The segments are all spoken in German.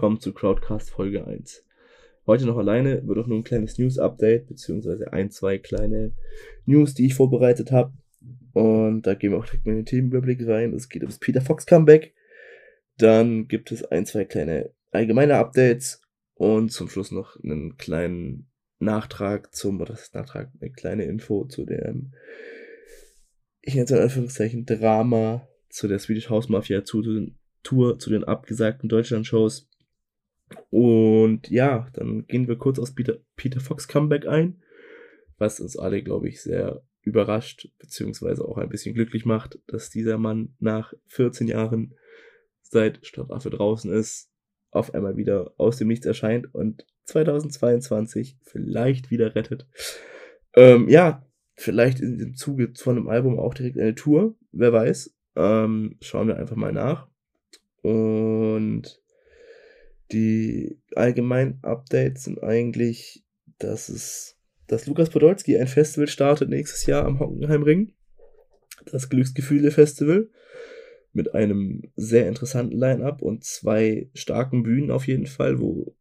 Kommt zu Crowdcast Folge 1. Heute noch alleine, wird auch nur ein kleines News-Update, beziehungsweise ein, zwei kleine News, die ich vorbereitet habe. Und da gehen wir auch direkt mal in den Themenüberblick rein. Es geht ums Peter Fox Comeback. Dann gibt es ein, zwei kleine allgemeine Updates und zum Schluss noch einen kleinen Nachtrag zum, oder das ist Nachtrag, eine kleine Info zu dem, ich nenne es in Anführungszeichen, Drama zu der Swedish House Mafia Tour, zu den abgesagten Deutschland-Shows. Und ja, dann gehen wir kurz aus Peter, Peter Fox Comeback ein, was uns alle, glaube ich, sehr überrascht, beziehungsweise auch ein bisschen glücklich macht, dass dieser Mann nach 14 Jahren seit Stadtaffe draußen ist, auf einmal wieder aus dem Nichts erscheint und 2022 vielleicht wieder rettet. Ähm, ja, vielleicht in dem Zuge von einem Album auch direkt eine Tour, wer weiß. Ähm, schauen wir einfach mal nach. Und die allgemeinen Updates sind eigentlich, dass es, dass Lukas Podolski ein Festival startet nächstes Jahr am Hockenheimring. Das Glücksgefühle Festival mit einem sehr interessanten Line-up und zwei starken Bühnen auf jeden Fall, wo,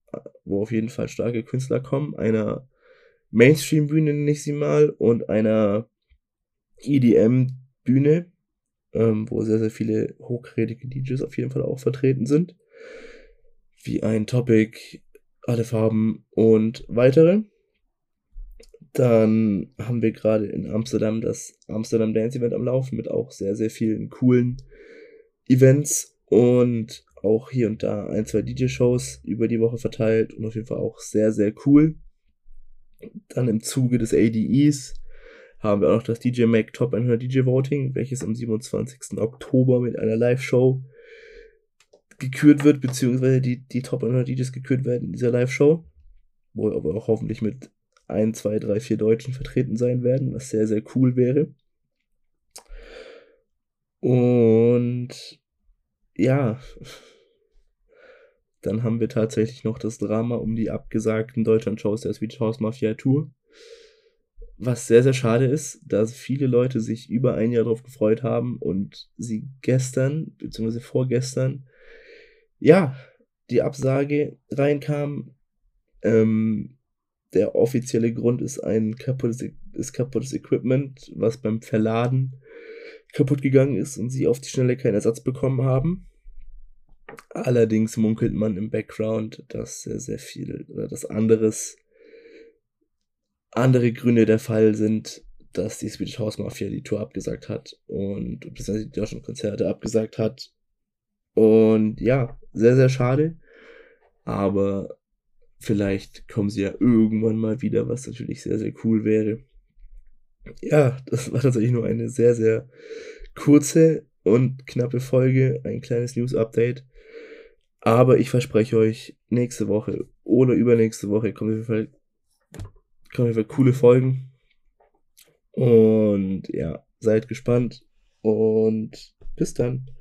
wo auf jeden Fall starke Künstler kommen. Einer Mainstream-Bühne nenne ich sie mal und einer EDM-Bühne, ähm, wo sehr, sehr viele hochkarätige DJs auf jeden Fall auch vertreten sind. Wie ein Topic, alle Farben und weitere. Dann haben wir gerade in Amsterdam das Amsterdam Dance Event am Laufen mit auch sehr, sehr vielen coolen Events und auch hier und da ein, zwei DJ-Shows über die Woche verteilt und auf jeden Fall auch sehr, sehr cool. Dann im Zuge des ADEs haben wir auch noch das DJ Mac Top 100 DJ Voting, welches am 27. Oktober mit einer Live-Show gekürt wird, beziehungsweise die, die Top 100 DJs gekürt werden in dieser Live-Show, wo aber auch hoffentlich mit 1, 2, 3, 4 Deutschen vertreten sein werden, was sehr, sehr cool wäre. Und ja, dann haben wir tatsächlich noch das Drama um die abgesagten Deutschland-Shows der Swedish House Mafia Tour. Was sehr, sehr schade ist, da viele Leute sich über ein Jahr darauf gefreut haben und sie gestern, beziehungsweise vorgestern, ja, die Absage reinkam. Ähm, der offizielle Grund ist ein kaputtes, ist kaputtes Equipment, was beim Verladen kaputt gegangen ist und sie auf die Schnelle keinen Ersatz bekommen haben. Allerdings munkelt man im Background, dass sehr, sehr viel oder dass anderes, andere Gründe der Fall sind, dass die Swedish House Mafia die Tour abgesagt hat und beziehungsweise die deutschen Konzerte abgesagt hat. Und ja, sehr, sehr schade. Aber vielleicht kommen sie ja irgendwann mal wieder, was natürlich sehr, sehr cool wäre. Ja, das war tatsächlich nur eine sehr, sehr kurze und knappe Folge, ein kleines News-Update. Aber ich verspreche euch, nächste Woche oder übernächste Woche kommen auf jeden Fall, kommen auf jeden Fall coole Folgen. Und ja, seid gespannt und bis dann.